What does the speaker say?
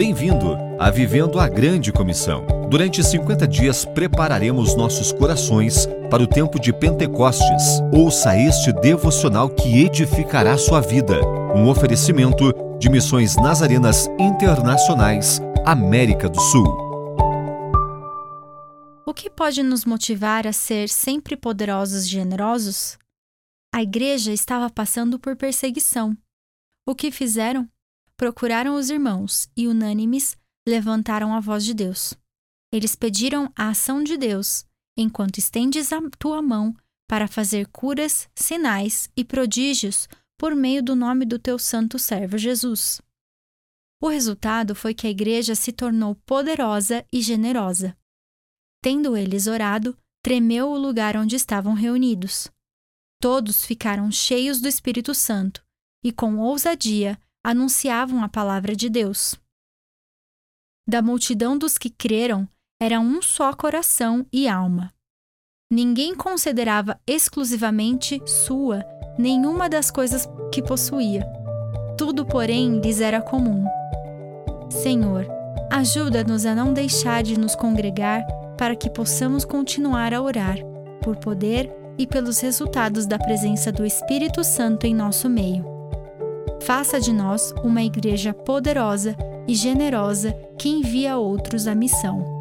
Bem-vindo a Vivendo a Grande Comissão. Durante 50 dias prepararemos nossos corações para o tempo de Pentecostes. Ouça este devocional que edificará sua vida. Um oferecimento de Missões Nazarenas Internacionais, América do Sul. O que pode nos motivar a ser sempre poderosos e generosos? A igreja estava passando por perseguição. O que fizeram? Procuraram os irmãos e, unânimes, levantaram a voz de Deus. Eles pediram a ação de Deus, enquanto estendes a tua mão para fazer curas, sinais e prodígios por meio do nome do teu santo servo Jesus. O resultado foi que a igreja se tornou poderosa e generosa. Tendo eles orado, tremeu o lugar onde estavam reunidos. Todos ficaram cheios do Espírito Santo e, com ousadia, anunciavam a palavra de Deus. Da multidão dos que creram, era um só coração e alma. Ninguém considerava exclusivamente sua nenhuma das coisas que possuía. Tudo, porém, lhes era comum. Senhor, ajuda-nos a não deixar de nos congregar para que possamos continuar a orar, por poder e pelos resultados da presença do Espírito Santo em nosso meio. Faça de nós uma igreja poderosa e generosa que envia outros à missão.